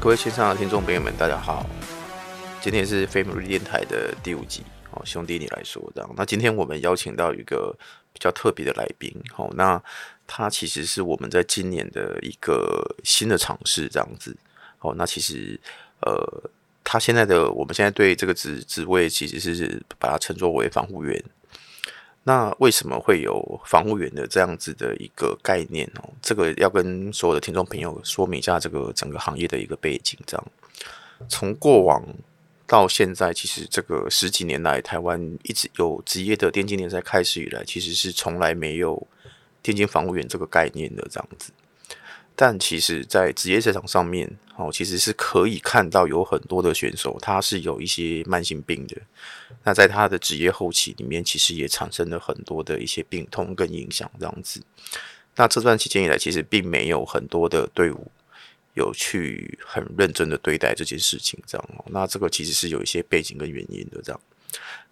各位线上的听众朋友们，大家好，今天是飞姆利电台的第五集哦，兄弟你来说这样。那今天我们邀请到一个比较特别的来宾，哦，那他其实是我们在今年的一个新的尝试，这样子。哦，那其实呃，他现在的我们现在对这个职职位其实是把它称作为防护员。那为什么会有防务员的这样子的一个概念哦？这个要跟所有的听众朋友说明一下，这个整个行业的一个背景。这样，从过往到现在，其实这个十几年来，台湾一直有职业的电竞联赛开始以来，其实是从来没有电竞防务员这个概念的这样子。但其实，在职业赛场上面，哦，其实是可以看到有很多的选手，他是有一些慢性病的。那在他的职业后期里面，其实也产生了很多的一些病痛跟影响，这样子。那这段期间以来，其实并没有很多的队伍有去很认真的对待这件事情，这样哦。那这个其实是有一些背景跟原因的，这样。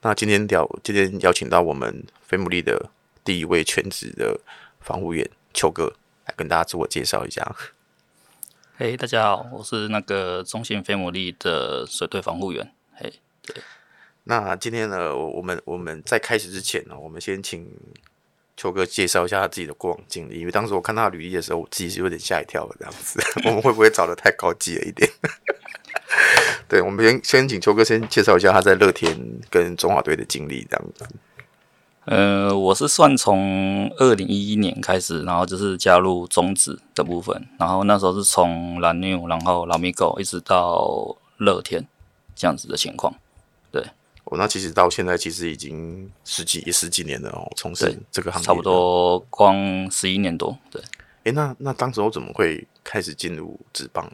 那今天邀今天邀请到我们飞姆利的第一位全职的防护员邱哥。来跟大家自我介绍一下。嘿，大家好，我是那个中信飞姆利的水队防护员。嘿，对。那今天呢，我们我们在开始之前呢，我们先请邱哥介绍一下他自己的过往经历。因为当时我看他履历的时候，我自己是有点吓一跳的这样子。我们会不会找的太高级了一点？对，我们先先请邱哥先介绍一下他在乐天跟中华队的经历这样子。呃，我是算从二零一一年开始，然后就是加入中职的部分，然后那时候是从蓝牛，然后老米狗一直到乐天这样子的情况。对，哦，那其实到现在其实已经十几十几年了哦，从事这个行业差不多光十一年多。对，诶，那那当时我怎么会开始进入职棒？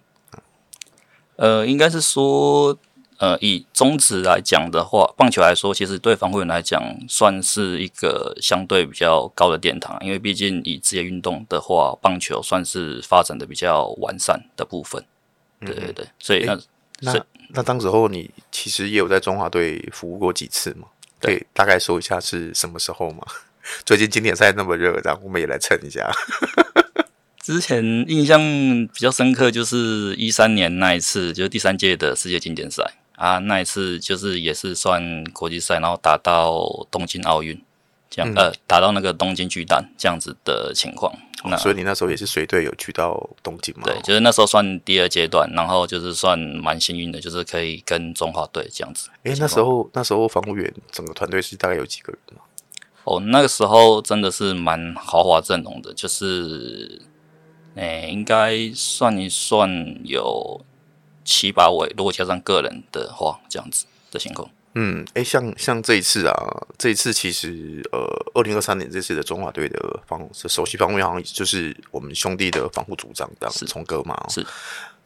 呃，应该是说。呃，以中职来讲的话，棒球来说，其实对防护员来讲，算是一个相对比较高的殿堂，因为毕竟以职业运动的话，棒球算是发展的比较完善的部分。对对对，所以那、欸、那那当时候你其实也有在中华队服务过几次嘛？可以大概说一下是什么时候吗？最近经典赛那么热，然后我们也来蹭一下。之前印象比较深刻就是一三年那一次，就是第三届的世界经典赛。啊，那一次就是也是算国际赛，然后打到东京奥运，这样、嗯、呃，打到那个东京巨蛋这样子的情况。那、哦、所以你那时候也是随队有去到东京吗？对，就是那时候算第二阶段，然后就是算蛮幸运的，就是可以跟中华队这样子。诶、欸，那时候那时候防务员整个团队是大概有几个人吗？哦，那个时候真的是蛮豪华阵容的，就是诶、欸，应该算一算有。七八位，如果加上个人的话，这样子的情况。嗯，哎、欸，像像这一次啊，这一次其实呃，二零二三年这次的中华队的防首席防护员好像就是我们兄弟的防护组长，这样子，聪哥嘛。是，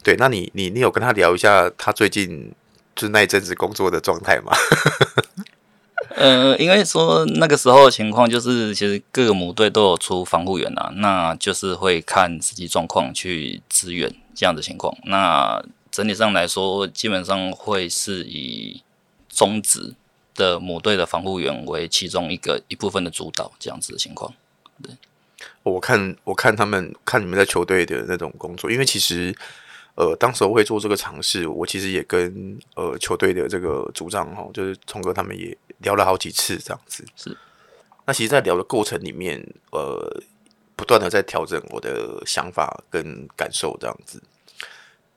对。那你你你有跟他聊一下他最近就是那一阵子工作的状态吗？呃，应该说那个时候的情况就是，其实各个母队都有出防护员啊，那就是会看实际状况去支援这样的情况。那整体上来说，基本上会是以中职的母队的防护员为其中一个一部分的主导，这样子的情况。对，我看我看他们看你们在球队的那种工作，因为其实呃，当时我会做这个尝试，我其实也跟呃球队的这个组长哈，就是聪哥他们也聊了好几次这样子。是，那其实，在聊的过程里面，呃，不断的在调整我的想法跟感受这样子。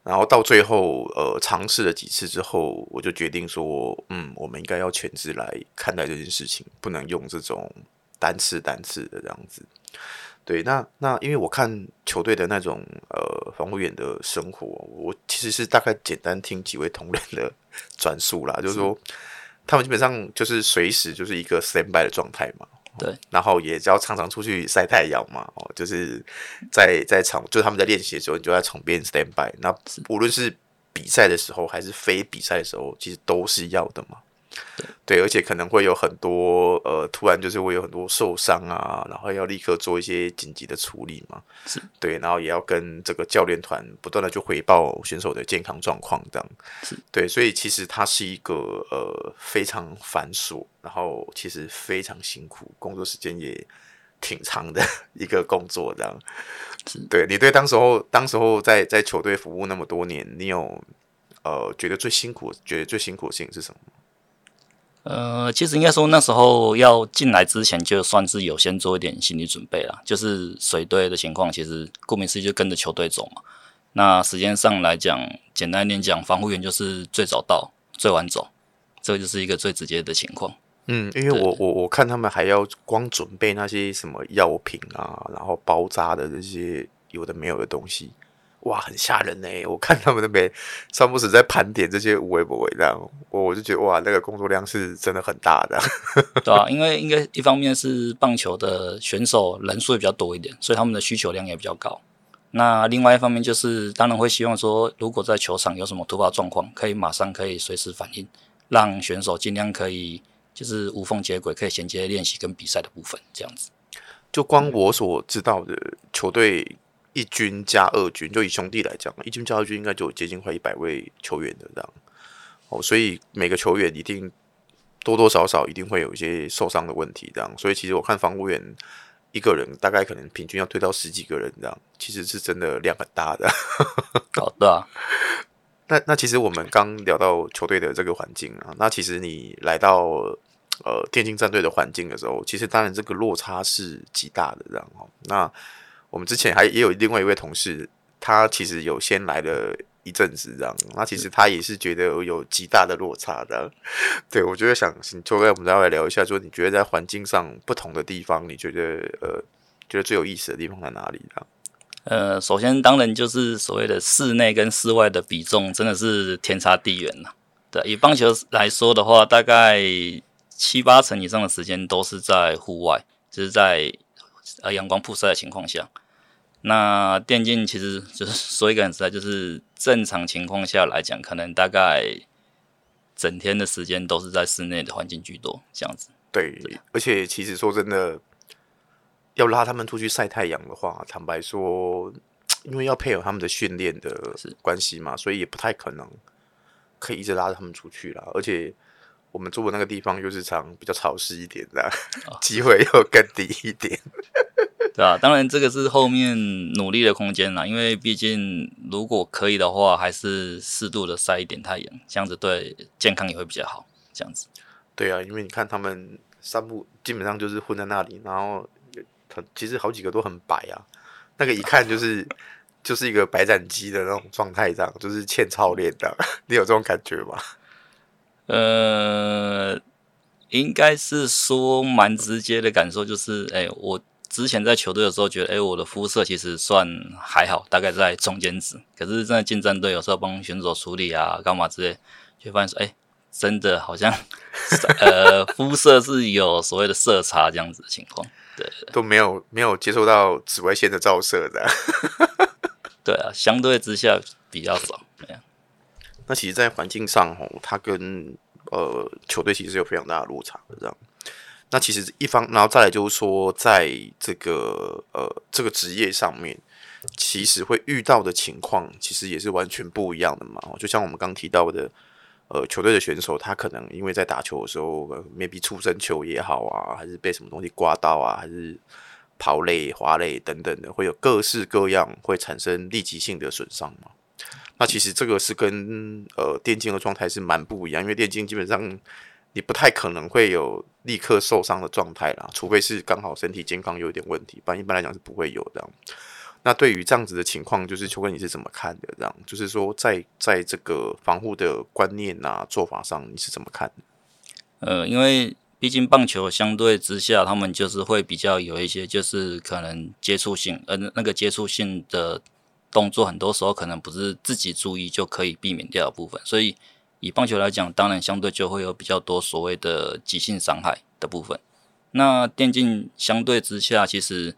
然后到最后，呃，尝试了几次之后，我就决定说，嗯，我们应该要全职来看待这件事情，不能用这种单次单次的这样子。对，那那因为我看球队的那种呃防护员的生活，我其实是大概简单听几位同仁的转述啦，就是说他们基本上就是随时就是一个 standby 的状态嘛。对，然后也要常常出去晒太阳嘛，哦，就是在在场，就是他们在练习的时候，你就在场边 stand by。那无论是比赛的时候，还是非比赛的时候，其实都是要的嘛。对，对，而且可能会有很多呃，突然就是会有很多受伤啊，然后要立刻做一些紧急的处理嘛。是对，然后也要跟这个教练团不断的去回报选手的健康状况，这样是对，所以其实它是一个呃非常繁琐，然后其实非常辛苦，工作时间也挺长的一个工作，这样。是对你对当时候，当时候在在球队服务那么多年，你有呃觉得最辛苦，觉得最辛苦的事情是什么？呃，其实应该说那时候要进来之前，就算是有先做一点心理准备了。就是水队的情况，其实顾名思义就跟着球队走嘛。那时间上来讲，简单一点讲，防护员就是最早到，最晚走，这个就是一个最直接的情况。嗯，因为我我我看他们还要光准备那些什么药品啊，然后包扎的这些有的没有的东西，哇，很吓人呢。我看他们那边三不死在盘点这些无为不为这样，我我就觉得哇，那个工作量是真的很大的。对啊，因为应该一方面是棒球的选手人数也比较多一点，所以他们的需求量也比较高。那另外一方面就是，当然会希望说，如果在球场有什么突发状况，可以马上可以随时反应，让选手尽量可以。就是无缝接轨，可以衔接练习跟比赛的部分，这样子。就光我所知道的球队一军加二军，就以兄弟来讲，一军加二军应该就有接近快一百位球员的这样。哦，所以每个球员一定多多少少一定会有一些受伤的问题，这样。所以其实我看防务员一个人大概可能平均要推到十几个人这样，其实是真的量很大的。好的啊。那那其实我们刚聊到球队的这个环境啊，那其实你来到呃电竞战队的环境的时候，其实当然这个落差是极大的，这样哦。那我们之前还也有另外一位同事，他其实有先来了一阵子，这样，那其实他也是觉得有极大的落差的。对，我觉得想请秋哥，我们再来聊一下，说你觉得在环境上不同的地方，你觉得呃觉得最有意思的地方在哪里？这样。呃，首先当然就是所谓的室内跟室外的比重真的是天差地远了。对，以棒球来说的话，大概七八成以上的时间都是在户外，就是在呃阳光曝晒的情况下。那电竞其实就是说一个很实在，就是正常情况下来讲，可能大概整天的时间都是在室内的环境居多，这样子。对，对，而且其实说真的。要拉他们出去晒太阳的话，坦白说，因为要配合他们的训练的关系嘛，所以也不太可能可以一直拉着他们出去啦。而且我们住的那个地方又是常比较潮湿一点的，机会又更低一点。对啊，当然这个是后面努力的空间啦。因为毕竟如果可以的话，还是适度的晒一点太阳，这样子对健康也会比较好。这样子。对啊，因为你看他们三步基本上就是混在那里，然后。其实好几个都很白啊，那个一看就是就是一个白斩鸡的那种状态，这样就是欠操练的。你有这种感觉吗？呃，应该是说蛮直接的感受，就是哎，我之前在球队的时候觉得，哎，我的肤色其实算还好，大概在中间值。可是真的进战队，有时候帮选手处理啊，干嘛之类，就发现说，哎，真的好像呃 肤色是有所谓的色差这样子的情况。对，都没有没有接受到紫外线的照射的。对啊，相对之下比较少。对啊，那其实，在环境上吼，它跟呃球队其实有非常大的落差的这样。那其实一方，然后再来就是说，在这个呃这个职业上面，其实会遇到的情况，其实也是完全不一样的嘛。就像我们刚提到的。呃，球队的选手他可能因为在打球的时候，maybe 触身球也好啊，还是被什么东西刮到啊，还是跑累、滑累等等的，会有各式各样会产生立即性的损伤嘛。那其实这个是跟呃电竞的状态是蛮不一样，因为电竞基本上你不太可能会有立刻受伤的状态啦，除非是刚好身体健康有一点问题，不然一般来讲是不会有的。那对于这样子的情况，就是秋哥你是怎么看的？这样就是说在，在这个防护的观念啊做法上，你是怎么看？呃，因为毕竟棒球相对之下，他们就是会比较有一些，就是可能接触性，呃，那个接触性的动作，很多时候可能不是自己注意就可以避免掉的部分。所以以棒球来讲，当然相对就会有比较多所谓的急性伤害的部分。那电竞相对之下，其实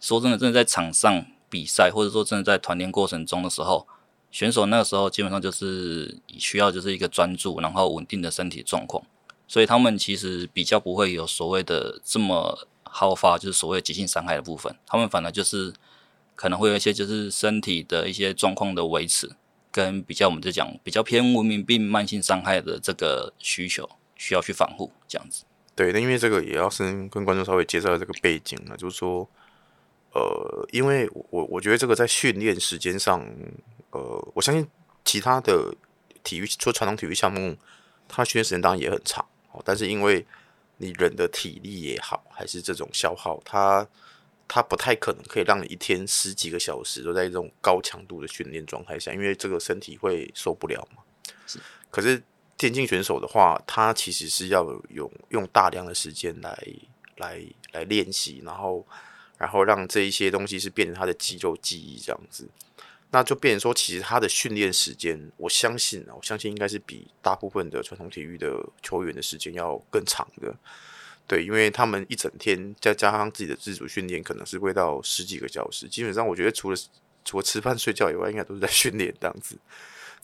说真的，真的在场上。比赛或者说真的在团练过程中的时候，选手那个时候基本上就是需要就是一个专注，然后稳定的身体状况，所以他们其实比较不会有所谓的这么好发，就是所谓急性伤害的部分。他们反而就是可能会有一些就是身体的一些状况的维持，跟比较我们就讲比较偏文明病慢性伤害的这个需求需要去防护这样子。对，那因为这个也要先跟观众稍微介绍下这个背景啊，就是说，呃，因为我我觉得这个在训练时间上，呃，我相信其他的体育，说传统体育项目，它训练时间当然也很长，哦但是因为你人的体力也好，还是这种消耗，它它不太可能可以让你一天十几个小时都在这种高强度的训练状态下，因为这个身体会受不了嘛。是，可是。电竞选手的话，他其实是要用用大量的时间来来来练习，然后然后让这一些东西是变成他的肌肉记忆这样子，那就变成说，其实他的训练时间，我相信啊，我相信应该是比大部分的传统体育的球员的时间要更长的，对，因为他们一整天再加上自己的自主训练，可能是会到十几个小时，基本上我觉得除了除了吃饭睡觉以外，应该都是在 训练这样子。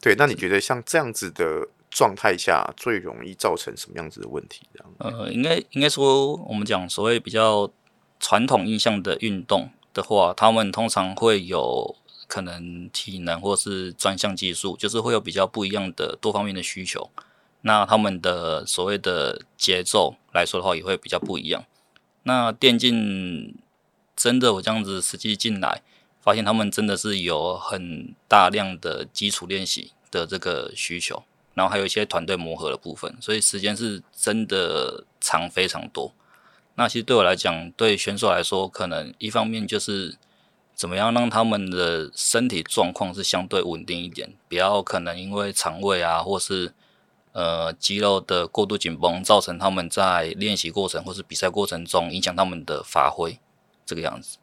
对，那你觉得像这样子的？状态下最容易造成什么样子的问题？这样呃，应该应该说，我们讲所谓比较传统印象的运动的话，他们通常会有可能体能或是专项技术，就是会有比较不一样的多方面的需求。那他们的所谓的节奏来说的话，也会比较不一样。那电竞真的我这样子实际进来，发现他们真的是有很大量的基础练习的这个需求。然后还有一些团队磨合的部分，所以时间是真的长非常多。那其实对我来讲，对选手来说，可能一方面就是怎么样让他们的身体状况是相对稳定一点，不要可能因为肠胃啊，或是呃肌肉的过度紧绷，造成他们在练习过程或是比赛过程中影响他们的发挥这个样子。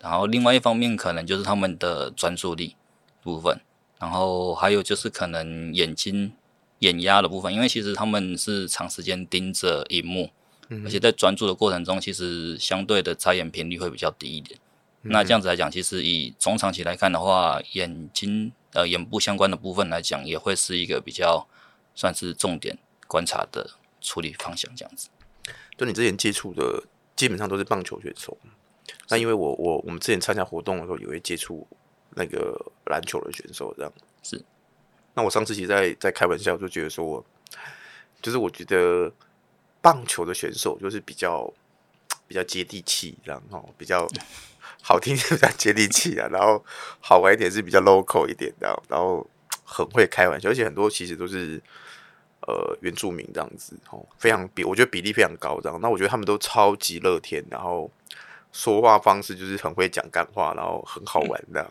然后另外一方面，可能就是他们的专注力部分，然后还有就是可能眼睛。眼压的部分，因为其实他们是长时间盯着荧幕，嗯、而且在专注的过程中，其实相对的眨眼频率会比较低一点。嗯、那这样子来讲，其实以中长期来看的话，眼睛呃眼部相关的部分来讲，也会是一个比较算是重点观察的处理方向。这样子，就你之前接触的基本上都是棒球选手，那因为我我我们之前参加活动的时候也会接触那个篮球的选手，这样是。那我上次其实在在开玩笑，就觉得说，就是我觉得棒球的选手就是比较比较接地气，然后比较好听，比较 接地气啊，然后好玩一点是比较 local 一点的，然后很会开玩笑，而且很多其实都是呃原住民这样子，哦，非常比我觉得比例非常高这样。那我觉得他们都超级乐天，然后说话方式就是很会讲干话，然后很好玩这样。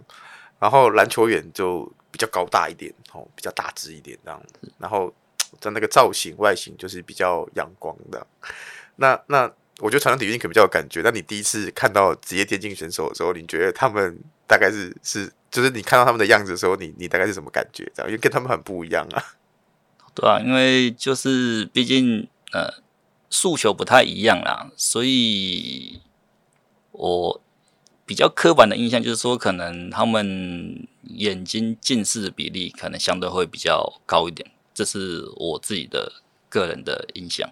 然后篮球员就。比较高大一点，哦，比较大只一点这样，然后在那个造型外形就是比较阳光的。那那我觉得传统体育你可能比较有感觉。那你第一次看到职业电竞选手的时候，你觉得他们大概是是，就是你看到他们的样子的时候，你你大概是什么感觉？这样，因为跟他们很不一样啊。对啊，因为就是毕竟呃诉求不太一样啦，所以我。比较刻板的印象就是说，可能他们眼睛近视的比例可能相对会比较高一点，这是我自己的个人的印象。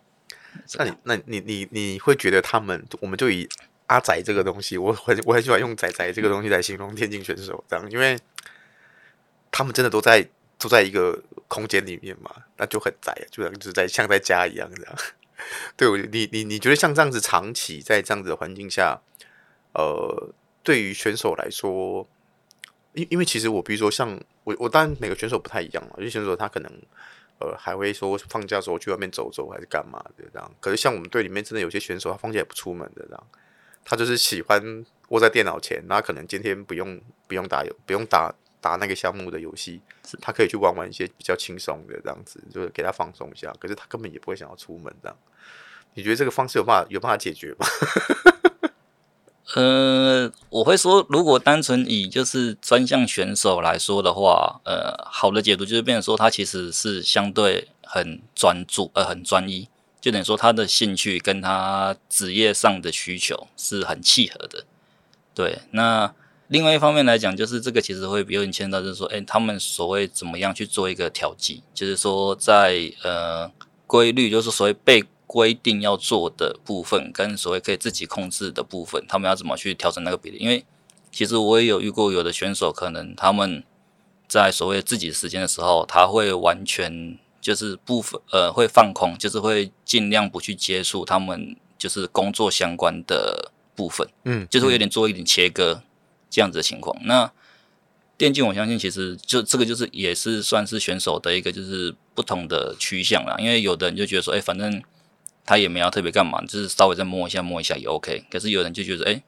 那你、那你、你、你会觉得他们，我们就以阿宅这个东西，我很我很喜欢用宅宅这个东西来形容电竞选手，这样，因为他们真的都在都在一个空间里面嘛，那就很宅，就像就是在像在家一样这样。对，你你你觉得像这样子长期在这样子的环境下，呃。对于选手来说，因因为其实我比如说像我我当然每个选手不太一样嘛，有些选手他可能呃还会说放假的时候去外面走走还是干嘛的这样。可是像我们队里面真的有些选手他放假也不出门的这样，他就是喜欢窝在电脑前，那可能今天不用不用打游不用打打那个项目的游戏，他可以去玩玩一些比较轻松的这样子，就是给他放松一下。可是他根本也不会想要出门这样。你觉得这个方式有办法有办法解决吗？呃，我会说，如果单纯以就是专项选手来说的话，呃，好的解读就是变成说，他其实是相对很专注，呃，很专一，就等于说他的兴趣跟他职业上的需求是很契合的。对，那另外一方面来讲，就是这个其实会比较牵到，就是说，哎，他们所谓怎么样去做一个调剂，就是说在呃规律，就是所谓被。规定要做的部分跟所谓可以自己控制的部分，他们要怎么去调整那个比例？因为其实我也有遇过有的选手，可能他们在所谓自己时间的时候，他会完全就是部分呃会放空，就是会尽量不去接触他们就是工作相关的部分，嗯，就是会有点做一点切割这样子的情况。那电竞我相信其实就这个就是也是算是选手的一个就是不同的趋向啦，因为有的人就觉得说，哎，反正他也没要特别干嘛，就是稍微再摸一下摸一下也 OK。可是有人就觉得，哎，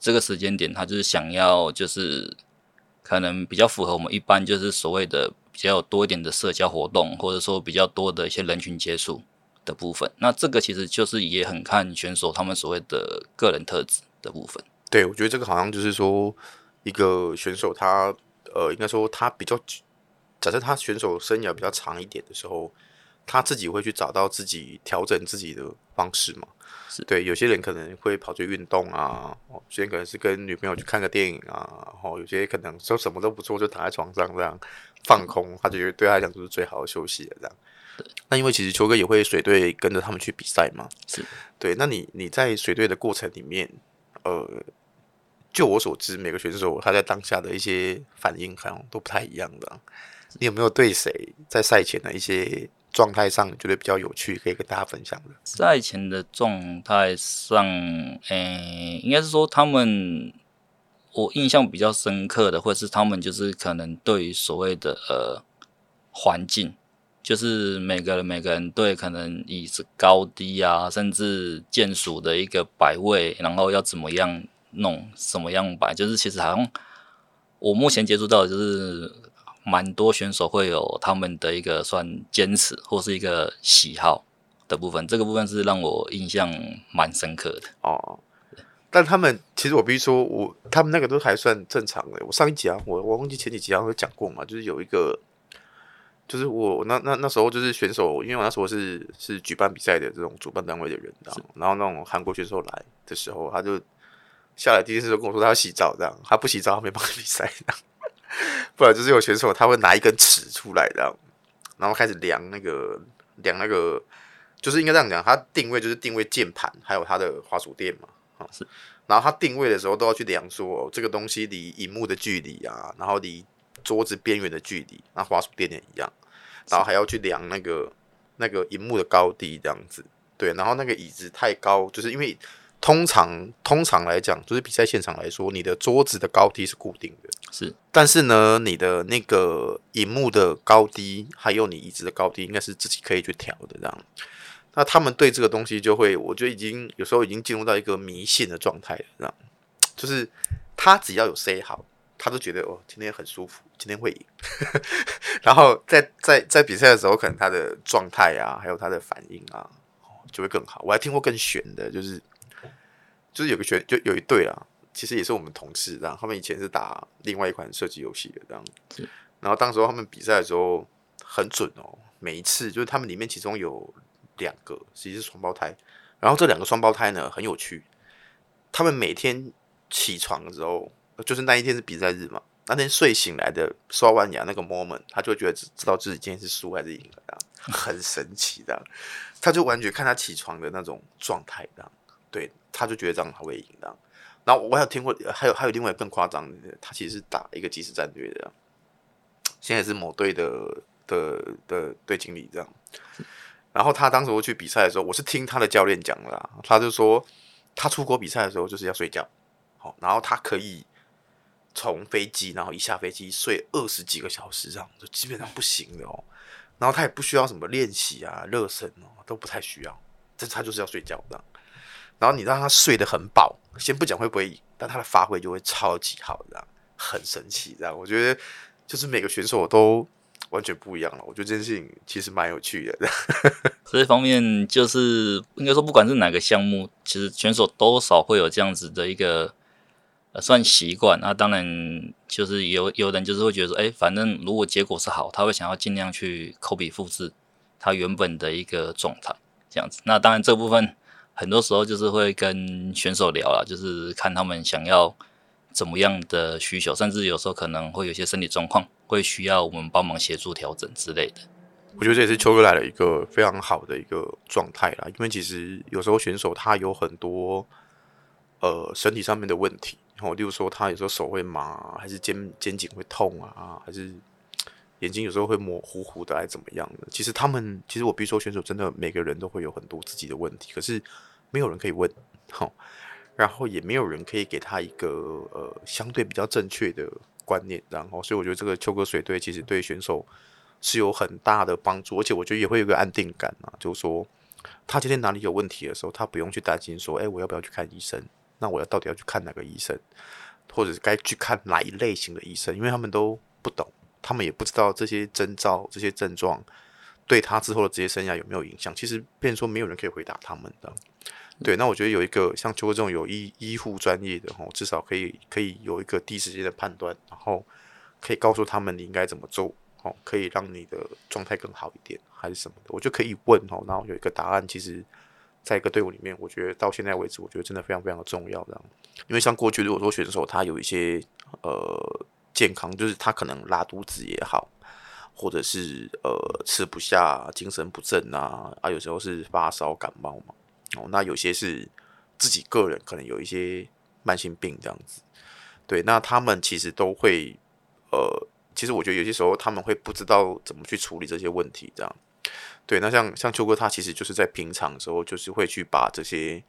这个时间点他就是想要就是可能比较符合我们一般就是所谓的。比较多一点的社交活动，或者说比较多的一些人群接触的部分，那这个其实就是也很看选手他们所谓的个人特质的部分。对，我觉得这个好像就是说，一个选手他呃，应该说他比较，假设他选手生涯比较长一点的时候，他自己会去找到自己调整自己的方式嘛。是对，有些人可能会跑去运动啊，有些人可能是跟女朋友去看个电影啊，然后有些可能说什么都不做，就躺在床上这样放空，他就觉得对他来讲就是最好的休息了这样。对，那因为其实球哥也会随队跟着他们去比赛嘛，是对。那你你在随队的过程里面，呃，就我所知，每个选手他在当下的一些反应好像都不太一样的。你有没有对谁在赛前的一些？状态上觉得比较有趣，可以跟大家分享的。赛前的状态上，诶、欸，应该是说他们，我印象比较深刻的，或者是他们就是可能对于所谓的呃环境，就是每个人每个人对可能椅子高低啊，甚至键鼠的一个摆位，然后要怎么样弄，什么样摆，就是其实好像我目前接触到的就是。蛮多选手会有他们的一个算坚持或是一个喜好的部分，这个部分是让我印象蛮深刻的哦。但他们其实我必须说，我他们那个都还算正常的。我上一集啊，我我忘记前几集好像有讲过嘛，就是有一个，就是我那那那时候就是选手，因为我那时候是是举办比赛的这种主办单位的人，然后然后那种韩国选手来的时候，他就下来第一次就跟我说他要洗澡，这样他不洗澡他没办法比赛的。不然就是有选手他会拿一根尺出来的，然后开始量那个量那个，就是应该这样讲，他定位就是定位键盘还有他的滑鼠垫嘛，啊是，然后它定位的时候都要去量说这个东西离荧幕的距离啊，然后离桌子边缘的距离，那滑鼠垫也一样，然后还要去量那个那个荧幕的高低这样子，对，然后那个椅子太高，就是因为。通常通常来讲，就是比赛现场来说，你的桌子的高低是固定的，是。但是呢，你的那个荧幕的高低，还有你椅子的高低，应该是自己可以去调的这样。那他们对这个东西就会，我觉得已经有时候已经进入到一个迷信的状态了，这样。就是他只要有 say 好，他都觉得哦，今天很舒服，今天会赢。然后在在在比赛的时候，可能他的状态啊，还有他的反应啊，就会更好。我还听过更玄的，就是。就是有个学，就有一对啊，其实也是我们同事，然后他们以前是打另外一款射击游戏的这样子，然后当时候他们比赛的时候很准哦，每一次就是他们里面其中有两个其实是双胞胎，然后这两个双胞胎呢很有趣，他们每天起床的时候，就是那一天是比赛日嘛，那天睡醒来的刷完牙那个 moment，他就觉得知道自己今天是输还是赢了，这样很神奇的，他就完全看他起床的那种状态这样，对。他就觉得这样他会赢的，然后我还有听过，还有还有另外更夸张的，他其实是打一个即时战略的，现在是某队的的的队经理这样。然后他当时我去比赛的时候，我是听他的教练讲的啦，他就说他出国比赛的时候就是要睡觉，好，然后他可以从飞机，然后一下飞机睡二十几个小时这样，就基本上不行的哦。然后他也不需要什么练习啊、热身哦，都不太需要，这他就是要睡觉这样。然后你让他睡得很饱，先不讲会不会赢，但他的发挥就会超级好，这样很神奇，这样我觉得就是每个选手都完全不一样了。我觉得这件事情其实蛮有趣的。这方面就是应该说，不管是哪个项目，其实选手多少会有这样子的一个呃算习惯。那当然就是有有人就是会觉得说，哎，反正如果结果是好，他会想要尽量去 copy 复制他原本的一个状态，这样子。那当然这部分。很多时候就是会跟选手聊啦，就是看他们想要怎么样的需求，甚至有时候可能会有些身体状况会需要我们帮忙协助调整之类的。我觉得这也是秋哥来了一个非常好的一个状态啦，因为其实有时候选手他有很多呃身体上面的问题，然后例如说他有时候手会麻，还是肩肩颈会痛啊，还是眼睛有时候会模糊糊的，还怎么样的？其实他们，其实我比如说选手，真的每个人都会有很多自己的问题，可是没有人可以问，好，然后也没有人可以给他一个呃相对比较正确的观念，然后所以我觉得这个秋哥水队其实对选手是有很大的帮助，而且我觉得也会有个安定感啊，就是说他今天哪里有问题的时候，他不用去担心说，哎，我要不要去看医生？那我要到底要去看哪个医生，或者是该去看哪一类型的医生？因为他们都不懂。他们也不知道这些征兆、这些症状对他之后的职业生涯有没有影响。其实，变成说没有人可以回答他们的。对，那我觉得有一个像邱哥这种有医医护专业的吼，至少可以可以有一个第一时间的判断，然后可以告诉他们你应该怎么做，哦，可以让你的状态更好一点，还是什么的，我就可以问哦，然后有一个答案。其实，在一个队伍里面，我觉得到现在为止，我觉得真的非常非常的重要。这样，因为像过去如果说选手他有一些呃。健康就是他可能拉肚子也好，或者是呃吃不下、精神不振啊，啊有时候是发烧感冒嘛，哦，那有些是自己个人可能有一些慢性病这样子，对，那他们其实都会呃，其实我觉得有些时候他们会不知道怎么去处理这些问题，这样，对，那像像秋哥他其实就是在平常的时候就是会去把这些。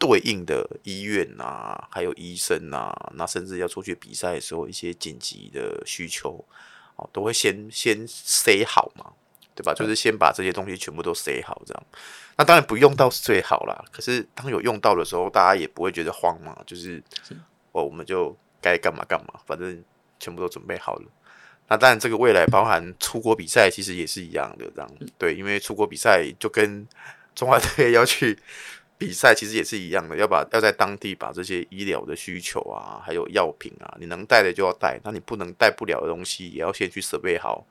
对应的医院啊，还有医生啊，那甚至要出去比赛的时候，一些紧急的需求，哦，都会先先塞好嘛，对吧？就是先把这些东西全部都塞好，这样。那当然不用到是最好啦，可是当有用到的时候，大家也不会觉得慌嘛，就是哦，我们就该干嘛干嘛，反正全部都准备好了。那当然，这个未来包含出国比赛，其实也是一样的，这样。对，因为出国比赛就跟中华队要去。比赛其实也是一样的，要把要在当地把这些医疗的需求啊，还有药品啊，你能带的就要带，那你不能带不了的东西，也要先去设备好。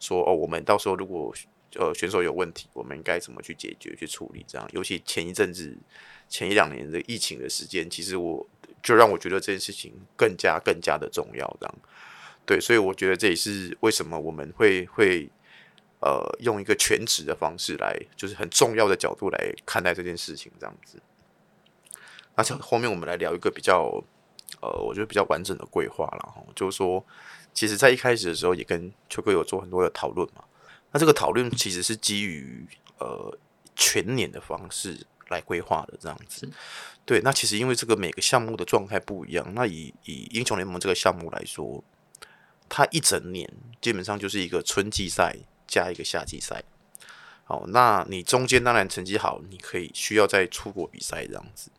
说哦，我们到时候如果呃选手有问题，我们应该怎么去解决、去处理？这样，尤其前一阵子、前一两年的疫情的时间，其实我就让我觉得这件事情更加、更加的重要。这样，对，所以我觉得这也是为什么我们会会。呃，用一个全职的方式来，就是很重要的角度来看待这件事情，这样子。那像后面我们来聊一个比较，呃，我觉得比较完整的规划了哈，就是说，其实在一开始的时候也跟秋哥有做很多的讨论嘛。那这个讨论其实是基于呃全年的方式来规划的，这样子。对，那其实因为这个每个项目的状态不一样，那以以英雄联盟这个项目来说，它一整年基本上就是一个春季赛。加一个夏季赛，好，那你中间当然成绩好，你可以需要再出国比赛这样子，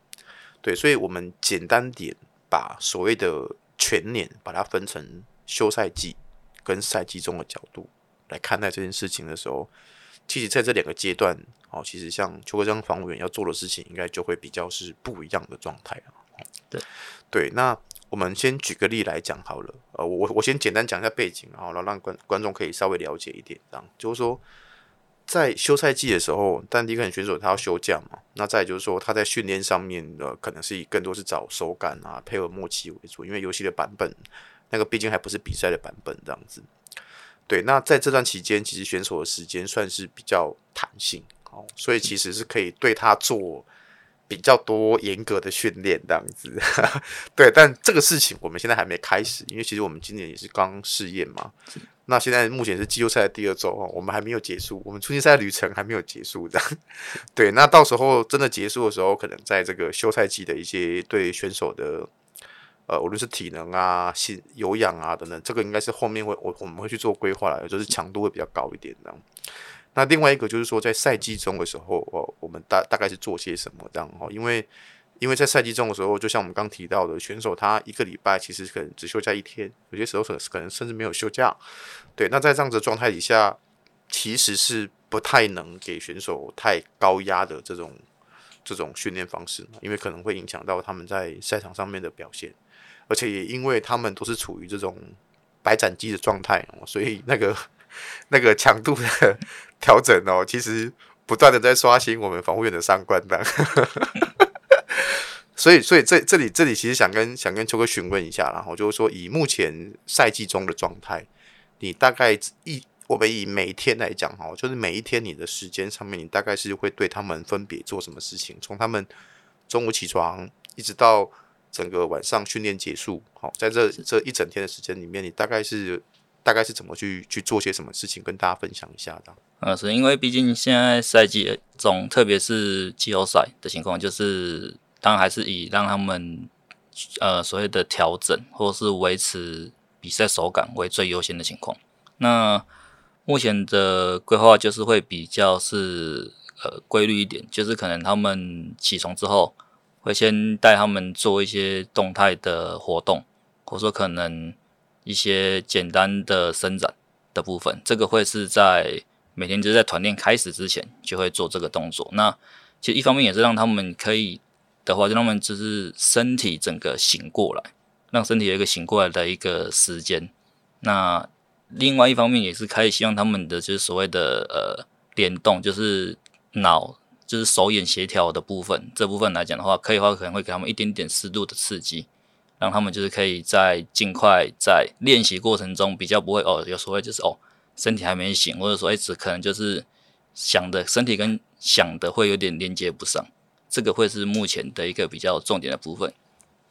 对，所以我们简单点把所谓的全年把它分成休赛季跟赛季中的角度来看待这件事情的时候，其实在这两个阶段，哦，其实像邱国章防务员要做的事情，应该就会比较是不一样的状态啊。对，对，那。我们先举个例来讲好了，呃，我我先简单讲一下背景，然后让观观众可以稍微了解一点，这样就是说，在休赛季的时候，但迪肯选手他要休假嘛，那再就是说他在训练上面的可能是以更多是找手感啊、配合默契为主，因为游戏的版本那个毕竟还不是比赛的版本这样子。对，那在这段期间，其实选手的时间算是比较弹性，哦，所以其实是可以对他做。比较多严格的训练这样子，对，但这个事情我们现在还没开始，因为其实我们今年也是刚试验嘛。那现在目前是季后赛的第二周哦，我们还没有结束，我们春季赛旅程还没有结束这样。对，那到时候真的结束的时候，可能在这个休赛季的一些对选手的呃，无论是体能啊、心有氧啊等等，这个应该是后面会我我们会去做规划来，就是强度会比较高一点这样。那另外一个就是说，在赛季中的时候，我们大大概是做些什么这样哈？因为因为在赛季中的时候，就像我们刚提到的，选手他一个礼拜其实可能只休假一天，有些时候可可能甚至没有休假。对，那在这样子的状态底下，其实是不太能给选手太高压的这种这种训练方式，因为可能会影响到他们在赛场上面的表现，而且也因为他们都是处于这种白斩鸡的状态，所以那个。那个强度的调整哦，其实不断的在刷新我们防护员的三观的，所以，所以这这里这里其实想跟想跟秋哥询问一下，然后就是说，以目前赛季中的状态，你大概一我们以每一天来讲哈，就是每一天你的时间上面，你大概是会对他们分别做什么事情？从他们中午起床一直到整个晚上训练结束，好，在这这一整天的时间里面，你大概是。大概是怎么去去做些什么事情，跟大家分享一下的。呃，是因为毕竟现在赛季中，特别是季后赛的情况，就是当然还是以让他们呃所谓的调整或是维持比赛手感为最优先的情况。那目前的规划就是会比较是呃规律一点，就是可能他们起床之后会先带他们做一些动态的活动，或者说可能一些简单的伸展的部分，这个会是在。每天就是在团练开始之前就会做这个动作。那其实一方面也是让他们可以的话，就他们就是身体整个醒过来，让身体有一个醒过来的一个时间。那另外一方面也是可以希望他们的就是所谓的呃联动，就是脑就是手眼协调的部分。这部分来讲的话，可以的话可能会给他们一点点适度的刺激，让他们就是可以在尽快在练习过程中比较不会哦有所谓就是哦。身体还没醒，或者说，哎，只可能就是想的，身体跟想的会有点连接不上，这个会是目前的一个比较重点的部分。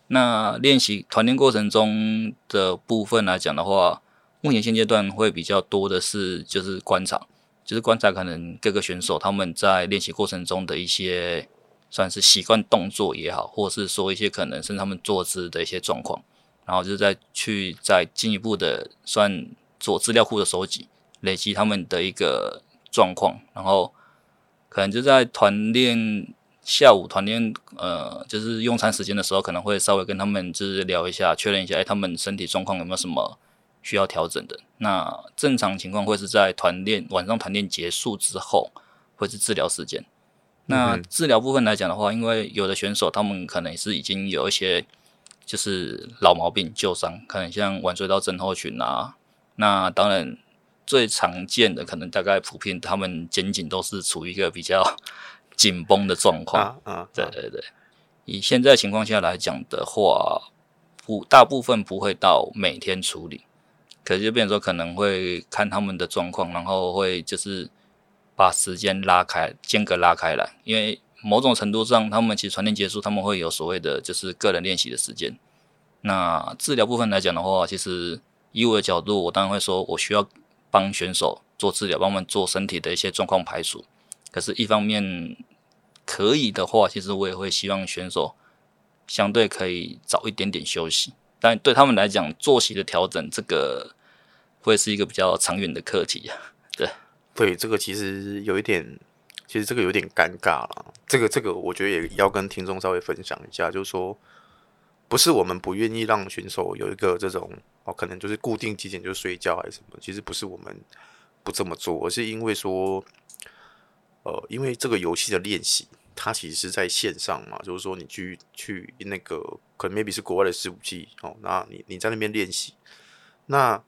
那练习团练过程中的部分来讲的话，目前现阶段会比较多的是就是观察，就是观察可能各个选手他们在练习过程中的一些算是习惯动作也好，或是说一些可能是他们坐姿的一些状况，然后就是再去再进一步的算。做资料库的收集，累积他们的一个状况，然后可能就在团练下午团练，呃，就是用餐时间的时候，可能会稍微跟他们就是聊一下，确认一下，哎，他们身体状况有没有什么需要调整的。那正常情况会是在团练晚上团练结束之后，会是治疗时间。那治疗部分来讲的话，因为有的选手他们可能是已经有一些就是老毛病旧伤，可能像腕隧道症候群啊。那当然，最常见的可能大概普遍，他们肩颈都是处于一个比较紧绷的状况。啊啊，对对对。以现在情况下来讲的话，不大部分不会到每天处理，可是就变成说可能会看他们的状况，然后会就是把时间拉开，间隔拉开来，因为某种程度上，他们其实传练结束，他们会有所谓的就是个人练习的时间。那治疗部分来讲的话，其实。以我的角度，我当然会说，我需要帮选手做治疗，帮他们做身体的一些状况排除。可是，一方面可以的话，其实我也会希望选手相对可以早一点点休息。但对他们来讲，作息的调整，这个会是一个比较长远的课题啊。对，对，这个其实有一点，其实这个有点尴尬了。这个，这个，我觉得也要跟听众稍微分享一下，就是说。不是我们不愿意让选手有一个这种哦，可能就是固定几点就睡觉还是什么？其实不是我们不这么做，而是因为说，呃，因为这个游戏的练习，它其实是在线上嘛，就是说你去去那个可能 maybe 是国外的伺服器哦，那你你在那边练习，那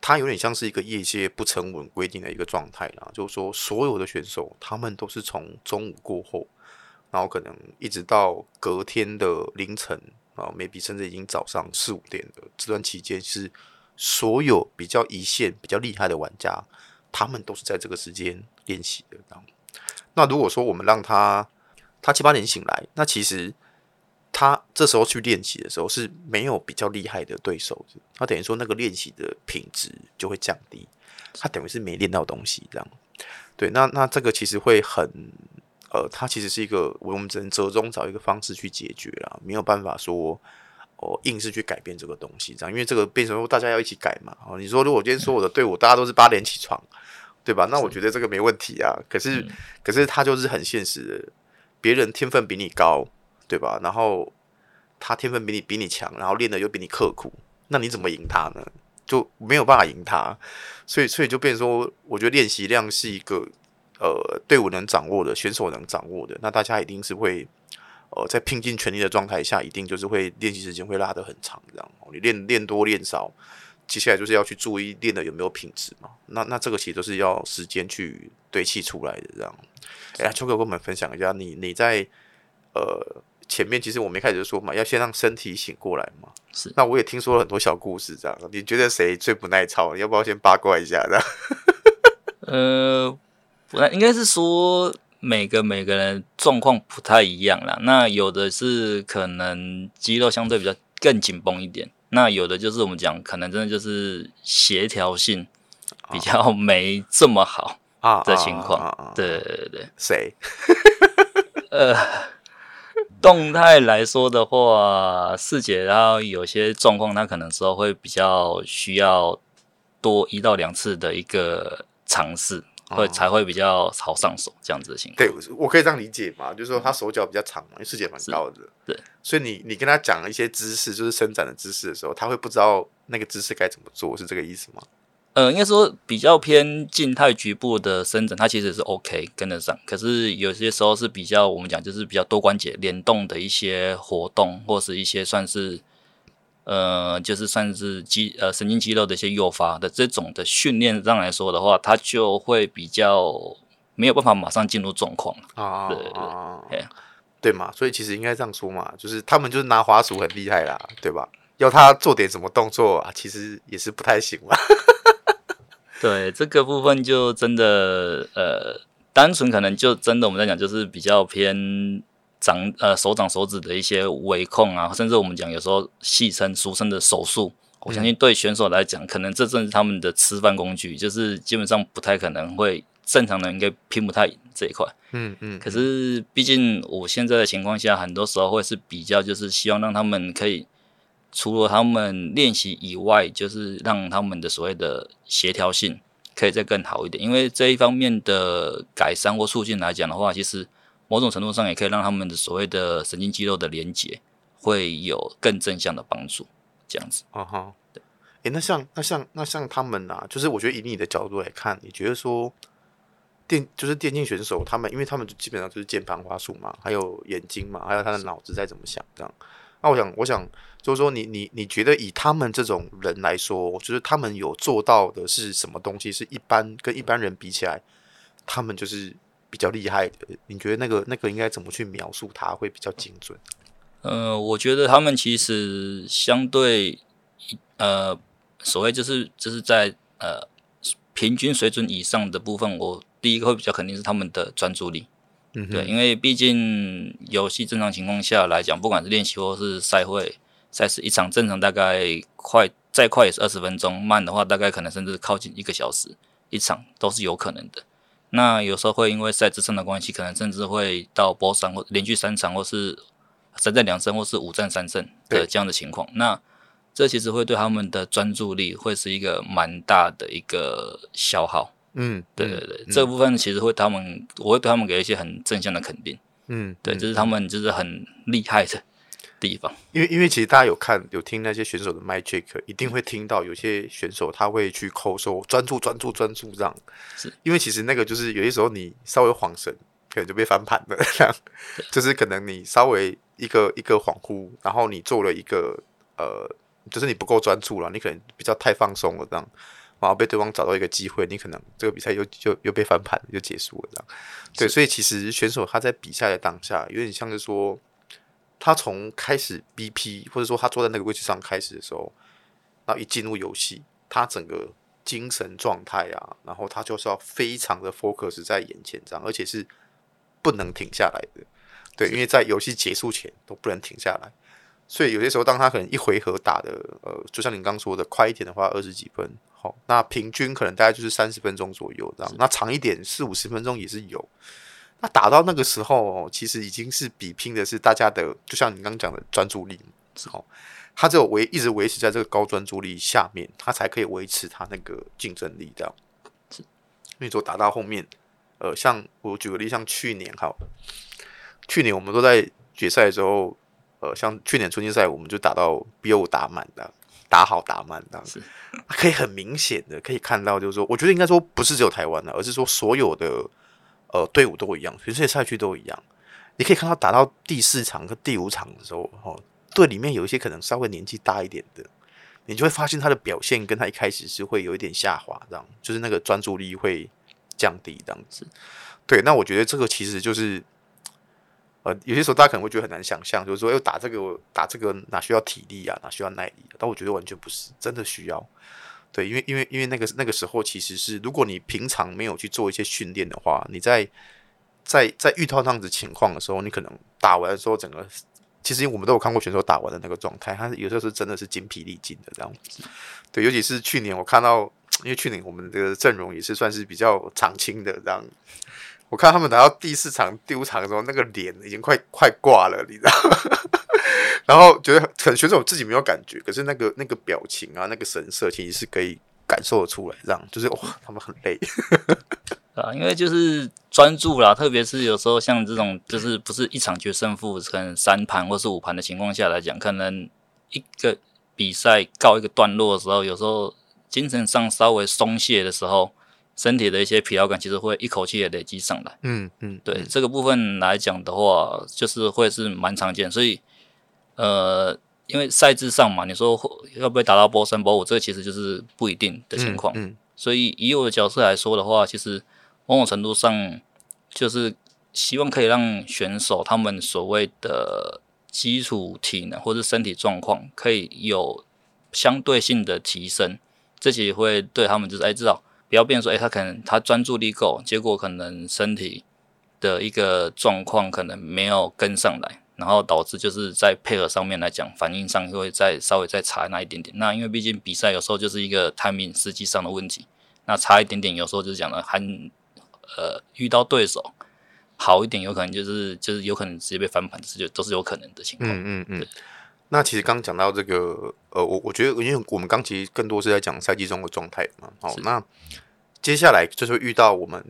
它有点像是一个业界不成文规定的一个状态啦，就是说所有的选手他们都是从中午过后，然后可能一直到隔天的凌晨。啊，maybe 甚至已经早上四五点了这段期间，是所有比较一线、比较厉害的玩家，他们都是在这个时间练习的。那如果说我们让他他七八点醒来，那其实他这时候去练习的时候是没有比较厉害的对手的，他等于说那个练习的品质就会降低，他等于是没练到东西这样。对，那那这个其实会很。呃，它其实是一个，我们只能折中找一个方式去解决啦，没有办法说哦、呃，硬是去改变这个东西，这样，因为这个变成说大家要一起改嘛。哦，你说如果今天说我的队伍大家都是八点起床，对吧？那我觉得这个没问题啊。可是，嗯、可是他就是很现实的，别人天分比你高，对吧？然后他天分比你比你强，然后练的又比你刻苦，那你怎么赢他呢？就没有办法赢他。所以，所以就变成说，我觉得练习量是一个。呃，队伍能掌握的，选手能掌握的，那大家一定是会，呃，在拼尽全力的状态下，一定就是会练习时间会拉得很长，这样。你练练多练少，接下来就是要去注意练的有没有品质嘛。那那这个其实都是要时间去堆砌出来的，这样。哎呀，秋哥跟我们分享一下，你你在呃前面，其实我们一开始就说嘛，要先让身体醒过来嘛。是。那我也听说了很多小故事，这样。你觉得谁最不耐操？你要不要先八卦一下？这样。呃。不，应该是说每个每个人状况不太一样啦。那有的是可能肌肉相对比较更紧绷一点。那有的就是我们讲，可能真的就是协调性比较没这么好啊的情况。对对对，谁？呃，动态来说的话，四姐然后有些状况，她可能时候会比较需要多一到两次的一个尝试。会才会比较好上手这样子的情况。对，我可以这样理解嘛，就是说他手脚比较长嘛，因为视野蛮高的。对，所以你你跟他讲一些姿势，就是伸展的姿势的时候，他会不知道那个姿势该怎么做，是这个意思吗？呃，应该说比较偏静态局部的伸展，它其实是 OK 跟得上。可是有些时候是比较我们讲就是比较多关节联动的一些活动，或是一些算是。呃，就是算是肌呃神经肌肉的一些诱发的这种的训练上来说的话，它就会比较没有办法马上进入状况啊，对对对，对嘛，所以其实应该这样说嘛，就是他们就是拿滑鼠很厉害啦，对吧？要他做点什么动作啊，其实也是不太行嘛。对这个部分就真的呃，单纯可能就真的我们在讲就是比较偏。掌呃手掌手指的一些微控啊，甚至我们讲有时候戏称俗称的手术，我相信对选手来讲，可能这正是他们的吃饭工具，就是基本上不太可能会正常人应该拼不太赢这一块。嗯嗯。可是毕竟我现在的情况下，很多时候会是比较就是希望让他们可以除了他们练习以外，就是让他们的所谓的协调性可以再更好一点，因为这一方面的改善或促进来讲的话，其实。某种程度上也可以让他们的所谓的神经肌肉的连接会有更正向的帮助，这样子。啊哈，对。诶，那像那像那像他们啊，就是我觉得以你的角度来看，你觉得说电就是电竞选手他们，因为他们基本上就是键盘滑鼠嘛，还有眼睛嘛，还有他的脑子在怎么想这样。那我想，我想就是说你，你你你觉得以他们这种人来说，就是他们有做到的是什么东西？是一般跟一般人比起来，他们就是。比较厉害的，你觉得那个那个应该怎么去描述它会比较精准？呃，我觉得他们其实相对呃，所谓就是就是在呃平均水准以上的部分，我第一个会比较肯定是他们的专注力。嗯，对，因为毕竟游戏正常情况下来讲，不管是练习或是赛会赛事，一场正常大概快再快也是二十分钟，慢的话大概可能甚至靠近一个小时一场都是有可能的。那有时候会因为赛制上的关系，可能甚至会到波三或连续三场，或是三战两胜，或是五战三胜的这样的情况。那这其实会对他们的专注力会是一个蛮大的一个消耗。嗯，对对对，嗯、这部分其实会他们，我会对他们给一些很正向的肯定。嗯，对，这、就是他们就是很厉害的。地方，因为因为其实大家有看有听那些选手的麦 check，一定会听到有些选手他会去扣说专注专注专注这样，是。因为其实那个就是有些时候你稍微晃神，可能就被翻盘了这样，就是可能你稍微一个一个恍惚，然后你做了一个呃，就是你不够专注了，你可能比较太放松了这样，然后被对方找到一个机会，你可能这个比赛又就又被翻盘了，就结束了这样，对，所以其实选手他在比赛的当下有点像是说。他从开始 BP，或者说他坐在那个位置上开始的时候，然后一进入游戏，他整个精神状态啊，然后他就是要非常的 focus 在眼前这样，而且是不能停下来的。对，因为在游戏结束前都不能停下来。所以有些时候，当他可能一回合打的，呃，就像你刚刚说的，快一点的话二十几分，好，那平均可能大概就是三十分钟左右这样，那长一点四五十分钟也是有。那打到那个时候，其实已经是比拼的是大家的，就像你刚刚讲的专注力，好，他只有维一直维持在这个高专注力下面，他才可以维持他那个竞争力这样。因为说打到后面，呃，像我举个例，像去年哈，去年我们都在决赛的时候，呃，像去年春季赛，我们就打到 BO 打满的，打好打满的，是可以很明显的可以看到，就是说，我觉得应该说不是只有台湾的，而是说所有的。呃，队伍都一样，全世界赛区都一样。你可以看到打到第四场和第五场的时候，哦，队里面有一些可能稍微年纪大一点的，你就会发现他的表现跟他一开始是会有一点下滑，这样就是那个专注力会降低这样子。对，那我觉得这个其实就是，呃，有些时候大家可能会觉得很难想象，就是说，要打这个打这个哪需要体力啊，哪需要耐力啊？但我觉得完全不是，真的需要。对，因为因为因为那个那个时候其实是，如果你平常没有去做一些训练的话，你在在在遇到那样子情况的时候，你可能打完的时候整个其实我们都有看过选手打完的那个状态，他有时候是真的是精疲力尽的这样子。对，尤其是去年我看到，因为去年我们的阵容也是算是比较常青的这样。我看他们打到第四场、第五场的时候，那个脸已经快快挂了，你知道？然后觉得可能选手自己没有感觉，可是那个那个表情啊，那个神色其实是可以感受得出来，这样就是哇，他们很累啊，因为就是专注啦，特别是有时候像这种就是不是一场决胜负，可能三盘或是五盘的情况下来讲，可能一个比赛告一个段落的时候，有时候精神上稍微松懈的时候。身体的一些疲劳感其实会一口气也累积上来，嗯嗯，对这个部分来讲的话，就是会是蛮常见，所以呃，因为赛制上嘛，你说要不要达到波三波五，这个其实就是不一定的情况，嗯，所以以我的角色来说的话，其实某种程度上就是希望可以让选手他们所谓的基础体能或者身体状况可以有相对性的提升，这其实会对他们就是哎知道。不要变成说，哎，他可能他专注力够，结果可能身体的一个状况可能没有跟上来，然后导致就是在配合上面来讲，反应上会再稍微再差那一点点。那因为毕竟比赛有时候就是一个 timing 时机上的问题，那差一点点有时候就是讲的还呃遇到对手好一点，有可能就是就是有可能直接被翻盘，这就都是有可能的情况。嗯嗯嗯。那其实刚讲到这个，呃，我我觉得，因为我们刚其实更多是在讲赛季中的状态嘛。好，那接下来就是遇到我们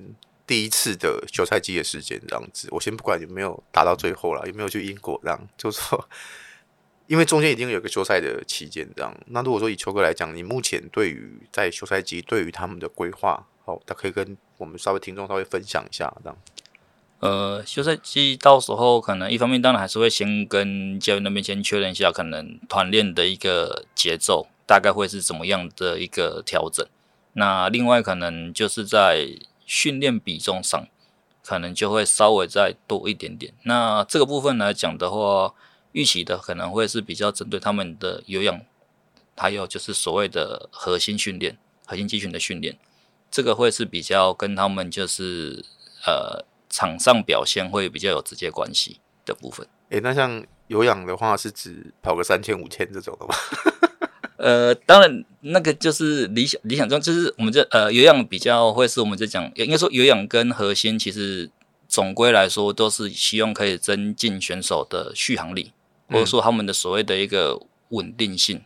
第一次的休赛季的时间这样子。我先不管有没有打到最后了，有没有去英国这样，就是说，因为中间一定有个休赛的期间这样。那如果说以球哥来讲，你目前对于在休赛季对于他们的规划，好，他可以跟我们稍微听众稍微分享一下这样。呃，休赛季到时候可能一方面当然还是会先跟教练那边先确认一下，可能团练的一个节奏大概会是怎么样的一个调整。那另外可能就是在训练比重上，可能就会稍微再多一点点。那这个部分来讲的话，预期的可能会是比较针对他们的有氧，还有就是所谓的核心训练、核心肌群的训练，这个会是比较跟他们就是呃。场上表现会比较有直接关系的部分。诶，那像有氧的话，是指跑个三千、五千这种的吗？呃，当然，那个就是理想理想中，就是我们这呃有氧比较会是我们在讲，应该说有氧跟核心，其实总归来说都是希望可以增进选手的续航力，或者说他们的所谓的一个稳定性。嗯、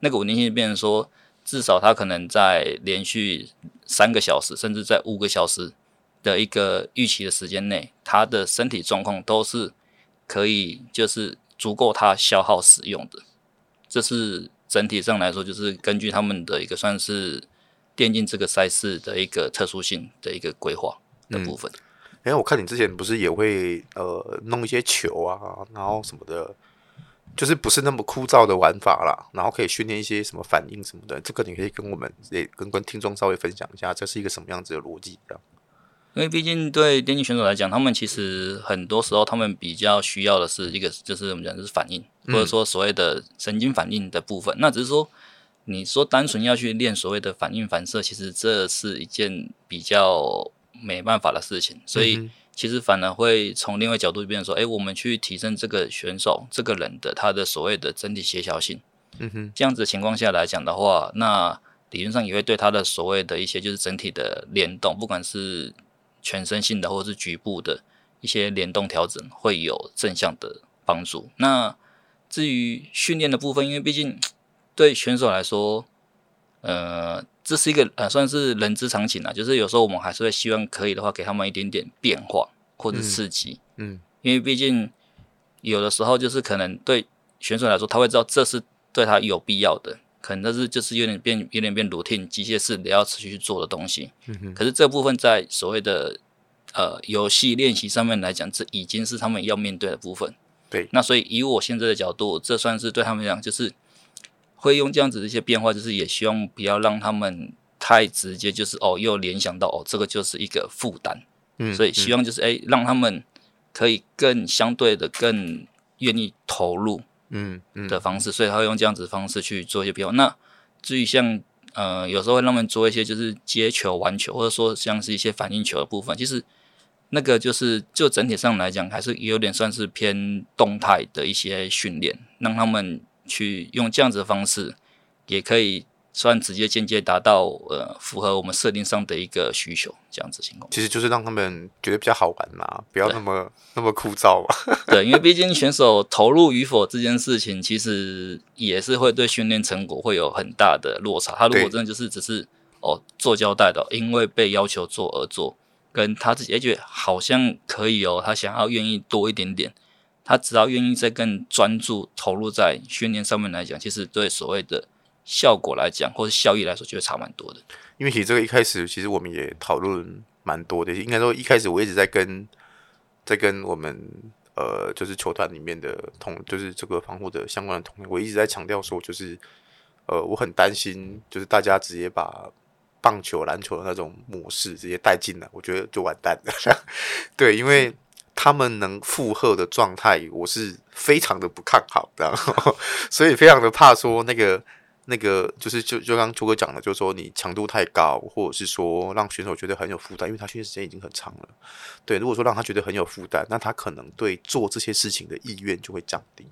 那个稳定性变成说，至少他可能在连续三个小时，甚至在五个小时。的一个预期的时间内，他的身体状况都是可以，就是足够他消耗使用的。这是整体上来说，就是根据他们的一个算是电竞这个赛事的一个特殊性的一个规划的部分。哎、嗯，我看你之前不是也会呃弄一些球啊，然后什么的，就是不是那么枯燥的玩法啦，然后可以训练一些什么反应什么的。这个你可以跟我们也跟跟听众稍微分享一下，这是一个什么样子的逻辑？这样。因为毕竟对电竞选手来讲，他们其实很多时候他们比较需要的是一个，就是我们讲就是反应，或者说所谓的神经反应的部分。嗯、那只是说，你说单纯要去练所谓的反应反射，其实这是一件比较没办法的事情。所以其实反而会从另外角度变成说，哎，我们去提升这个选手这个人的他的所谓的整体协调性。嗯哼，这样子的情况下来讲的话，那理论上也会对他的所谓的一些就是整体的联动，不管是全身性的或者是局部的一些联动调整会有正向的帮助。那至于训练的部分，因为毕竟 对选手来说，呃，这是一个呃算是人之常情啊。就是有时候我们还是会希望可以的话，给他们一点点变化或者刺激。嗯，嗯，因为毕竟有的时候就是可能对选手来说，他会知道这是对他有必要的。可能这是就是有点变有点变 routine 机械式的要持续去做的东西，可是这部分在所谓的呃游戏练习上面来讲，这已经是他们要面对的部分。对，那所以以我现在的角度，这算是对他们来讲，就是会用这样子的一些变化，就是也希望不要让他们太直接，就是哦又联想到哦这个就是一个负担。嗯，所以希望就是哎、嗯、让他们可以更相对的更愿意投入。嗯，嗯的方式，所以他会用这样子的方式去做一些比较。那至于像呃，有时候会让他们做一些就是接球、玩球，或者说像是一些反应球的部分，其实那个就是就整体上来讲，还是有点算是偏动态的一些训练，让他们去用这样子的方式，也可以。算直接间接达到呃符合我们设定上的一个需求，这样子情况，其实就是让他们觉得比较好玩嘛，不要那么 那么枯燥嘛。对，因为毕竟选手投入与否这件事情，其实也是会对训练成果会有很大的落差。他如果真的就是只是哦做交代的，因为被要求做而做，跟他自己也觉得好像可以哦，他想要愿意多一点点，他只要愿意再更专注投入在训练上面来讲，其实对所谓的。效果来讲，或者效益来说，就会差蛮多的。因为其实这个一开始，其实我们也讨论蛮多的。应该说，一开始我一直在跟在跟我们呃，就是球团里面的同，就是这个防护的相关的同学，我一直在强调说，就是呃，我很担心，就是大家直接把棒球、篮球的那种模式直接带进来，我觉得就完蛋了。对，因为他们能负荷的状态，我是非常的不看好的，所以非常的怕说那个。那个就是就就刚刚邱哥讲的，就是说你强度太高，或者是说让选手觉得很有负担，因为他训练时间已经很长了。对，如果说让他觉得很有负担，那他可能对做这些事情的意愿就会降低。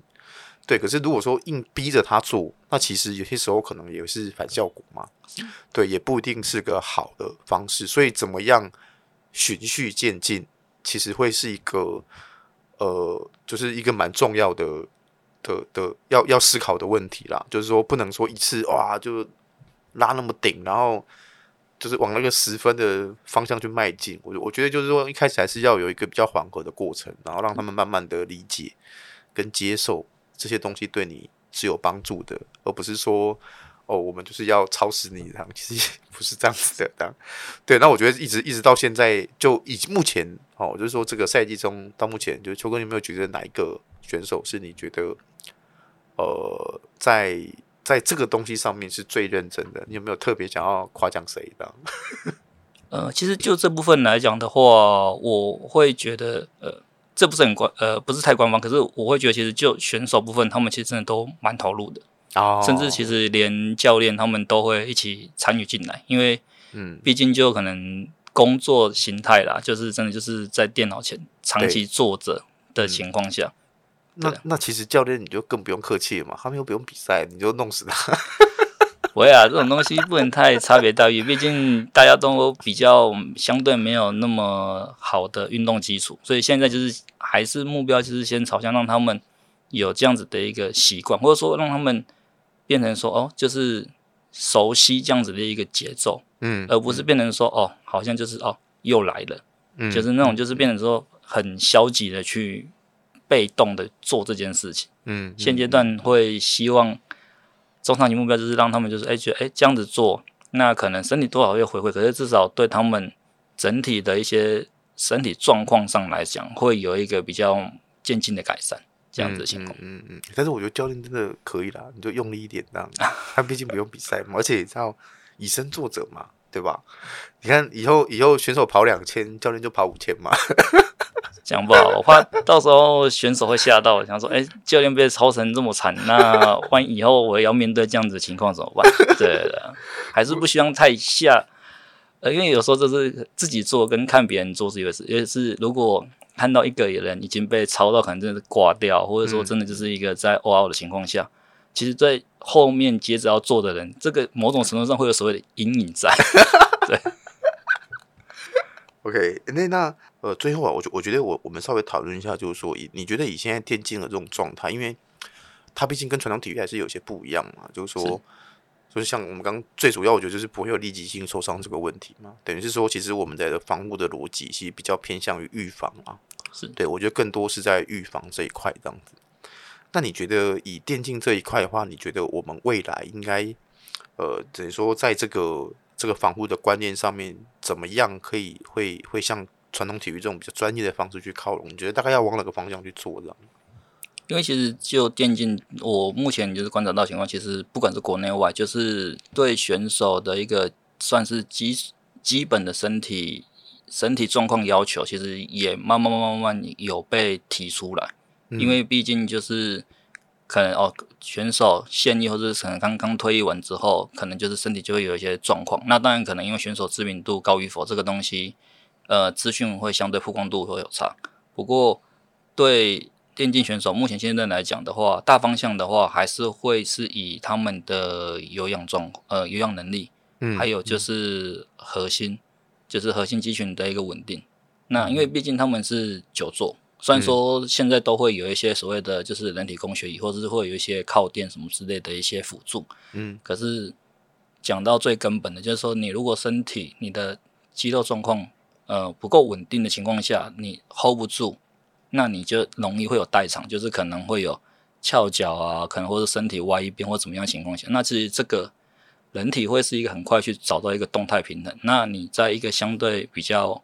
对，可是如果说硬逼着他做，那其实有些时候可能也是反效果嘛。对，也不一定是个好的方式。所以怎么样循序渐进，其实会是一个呃，就是一个蛮重要的。的的要要思考的问题啦，就是说不能说一次哇就拉那么顶，然后就是往那个十分的方向去迈进。我我觉得就是说一开始还是要有一个比较缓和的过程，然后让他们慢慢的理解跟接受这些东西对你是有帮助的，而不是说哦我们就是要超死你这样，其实不是这样子的。这样对，那我觉得一直一直到现在就以目前哦，就是说这个赛季中到目前，就是邱哥有没有觉得哪一个选手是你觉得？呃，在在这个东西上面是最认真的，你有没有特别想要夸奖谁的？呃，其实就这部分来讲的话，我会觉得，呃，这不是很官，呃，不是太官方，可是我会觉得，其实就选手部分，他们其实真的都蛮投入的，哦，甚至其实连教练他们都会一起参与进来，因为，嗯，毕竟就可能工作形态啦，就是真的就是在电脑前长期坐着的情况下。那那其实教练你就更不用客气了嘛，他们又不用比赛，你就弄死他。不会啊，这种东西不能太差别待遇，毕竟大家都比较相对没有那么好的运动基础，所以现在就是还是目标就是先朝向让他们有这样子的一个习惯，或者说让他们变成说哦，就是熟悉这样子的一个节奏，嗯，而不是变成说哦，好像就是哦又来了，嗯，就是那种就是变成说很消极的去。被动的做这件事情，嗯，现阶段会希望中长期目标就是让他们就是哎、欸、觉得哎、欸、这样子做，那可能身体多少会回馈，可是至少对他们整体的一些身体状况上来讲，会有一个比较渐进的改善，这样子的情况。嗯嗯，嗯。但是我觉得教练真的可以啦，你就用力一点这样，他毕竟不用比赛嘛，而且你知道以身作则嘛，对吧？你看以后以后选手跑两千，教练就跑五千嘛。讲不好，我怕到时候选手会吓到，想说：“哎、欸，教练被操成这么惨，那万一以后我要面对这样子的情况怎么办？” 对的，还是不希望太吓。呃，因为有时候就是自己做跟看别人做是一回事，因为是如果看到一个人已经被操到可能真的是挂掉，或者说真的就是一个在 out 的情况下，嗯、其实在后面接着要做的人，这个某种程度上会有所谓的阴影在。对。OK，那那呃，最后啊，我觉我觉得我我们稍微讨论一下，就是说，以你觉得以现在电竞的这种状态，因为它毕竟跟传统体育还是有些不一样嘛，就是说，是就是像我们刚刚最主要，我觉得就是不会有立即性受伤这个问题嘛，等于是说，其实我们在的防护的逻辑其实比较偏向于预防啊，是对我觉得更多是在预防这一块这样子。那你觉得以电竞这一块的话，你觉得我们未来应该呃，等于说在这个这个防护的观念上面，怎么样可以会会像传统体育这种比较专业的方式去靠拢？你觉得大概要往哪个方向去做这样？因为其实就电竞，我目前就是观察到情况，其实不管是国内外，就是对选手的一个算是基基本的身体身体状况要求，其实也慢慢慢慢慢慢有被提出来。嗯、因为毕竟就是。可能哦，选手现役或者是可能刚刚退役完之后，可能就是身体就会有一些状况。那当然可能因为选手知名度高与否这个东西，呃资讯会相对曝光度会有差。不过对电竞选手目前现在来讲的话，大方向的话还是会是以他们的有氧状呃有氧能力，嗯，还有就是核心，就是核心肌群的一个稳定。那因为毕竟他们是久坐，虽然说现在都会有一些所谓的就是人体工学椅，或者是会有一些靠垫什么之类的一些辅助，嗯，可是讲到最根本的，就是说你如果身体你的肌肉状况呃不够稳定的情况下，你 hold 不住，那你就容易会有代偿，就是可能会有翘脚啊，可能或者身体歪一边或怎么样情况下，那其实这个人体会是一个很快去找到一个动态平衡，那你在一个相对比较。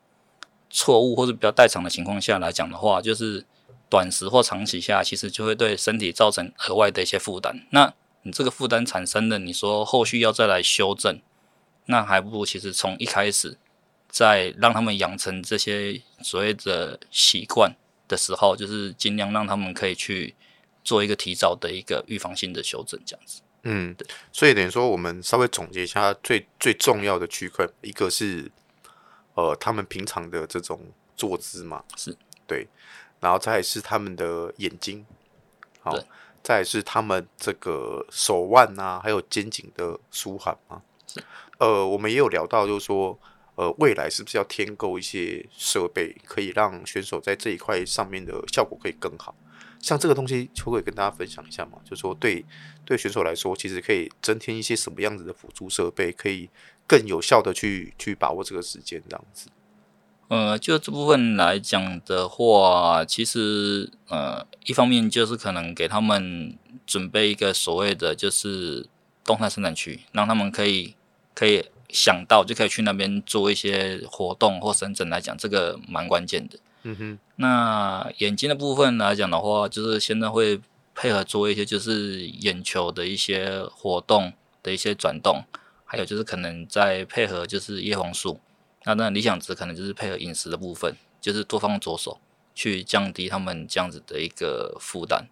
错误或者比较代偿的情况下来讲的话，就是短时或长期下，其实就会对身体造成额外的一些负担。那你这个负担产生的，你说后续要再来修正，那还不如其实从一开始，在让他们养成这些所谓的习惯的时候，就是尽量让他们可以去做一个提早的一个预防性的修正，这样子。嗯，对。所以等于说，我们稍微总结一下最最重要的区块，一个是。呃，他们平常的这种坐姿嘛，是对，然后再是他们的眼睛，好，再是他们这个手腕啊，还有肩颈的舒缓嘛，是。呃，我们也有聊到，就是说，呃，未来是不是要添购一些设备，可以让选手在这一块上面的效果可以更好？像这个东西，可以跟大家分享一下嘛？就是说对，对选手来说，其实可以增添一些什么样子的辅助设备，可以。更有效的去去把握这个时间，这样子。呃，就这部分来讲的话，其实呃，一方面就是可能给他们准备一个所谓的就是动态生产区，让他们可以可以想到就可以去那边做一些活动或深圳来讲，这个蛮关键的。嗯哼。那眼睛的部分来讲的话，就是现在会配合做一些就是眼球的一些活动的一些转动。还有就是可能再配合就是叶黄素，那那理想值可能就是配合饮食的部分，就是多方着手去降低他们这样子的一个负担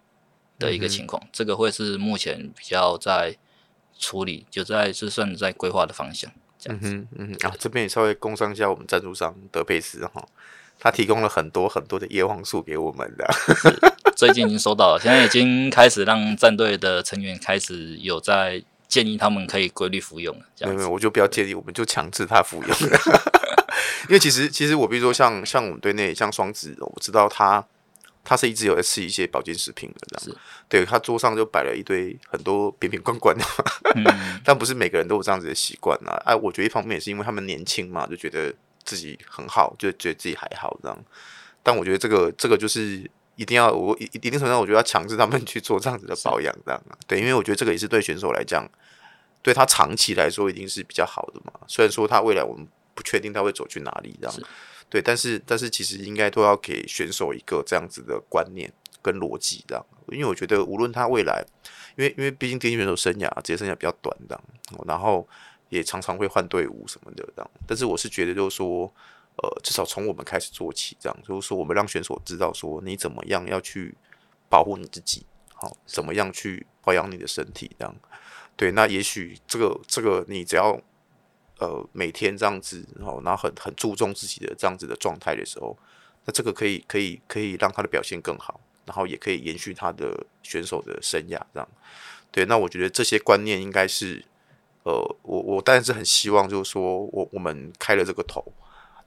的一个情况，嗯、这个会是目前比较在处理，就在是算在规划的方向这样子。嗯嗯啊，这边也稍微工商一下我们赞助商德佩斯哈，他提供了很多很多的叶黄素给我们的，最近已经收到了，现在已经开始让战队的成员开始有在。建议他们可以规律服用，这样子。没有，我就不要建议，我们就强制他服用。因为其实，其实我比如说像像我们队内像双子，我知道他他是一直有在吃一些保健食品的，这样子。对，他桌上就摆了一堆很多瓶瓶罐罐的，嗯、但不是每个人都有这样子的习惯啊。哎，我觉得一方面也是因为他们年轻嘛，就觉得自己很好，就觉得自己还好这样。但我觉得这个这个就是。一定要我一一定程度上，我觉得要强制他们去做这样子的保养，这样对，因为我觉得这个也是对选手来讲，对他长期来说一定是比较好的嘛。虽然说他未来我们不确定他会走去哪里，这样对，但是但是其实应该都要给选手一个这样子的观念跟逻辑，这样，因为我觉得无论他未来，因为因为毕竟电竞选手生涯职业生涯比较短，这样，然后也常常会换队伍什么的，这样，但是我是觉得就是说。呃，至少从我们开始做起，这样就是说，我们让选手知道说，你怎么样要去保护你自己，好，怎么样去保养你的身体，这样。对，那也许这个这个，你只要呃每天这样子，然后然后很很注重自己的这样子的状态的时候，那这个可以可以可以让他的表现更好，然后也可以延续他的选手的生涯，这样。对，那我觉得这些观念应该是，呃，我我当然是很希望，就是说我我们开了这个头。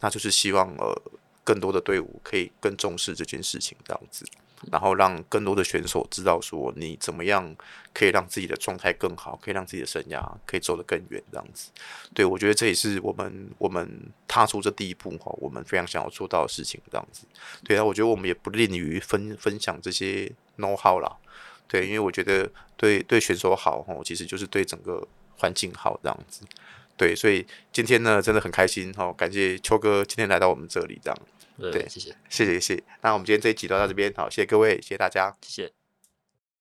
那就是希望呃，更多的队伍可以更重视这件事情，这样子，然后让更多的选手知道说你怎么样可以让自己的状态更好，可以让自己的生涯可以走得更远，这样子。对，我觉得这也是我们我们踏出这第一步哈，我们非常想要做到的事情，这样子。对啊，我觉得我们也不吝于分分享这些 know how 啦，对，因为我觉得对对选手好哈，其实就是对整个环境好，这样子。对，所以今天呢，真的很开心哈！感谢秋哥今天来到我们这里，这样。对，谢谢，谢谢，谢谢。那我们今天这一集就到这边，好，谢谢各位，谢谢大家，谢谢。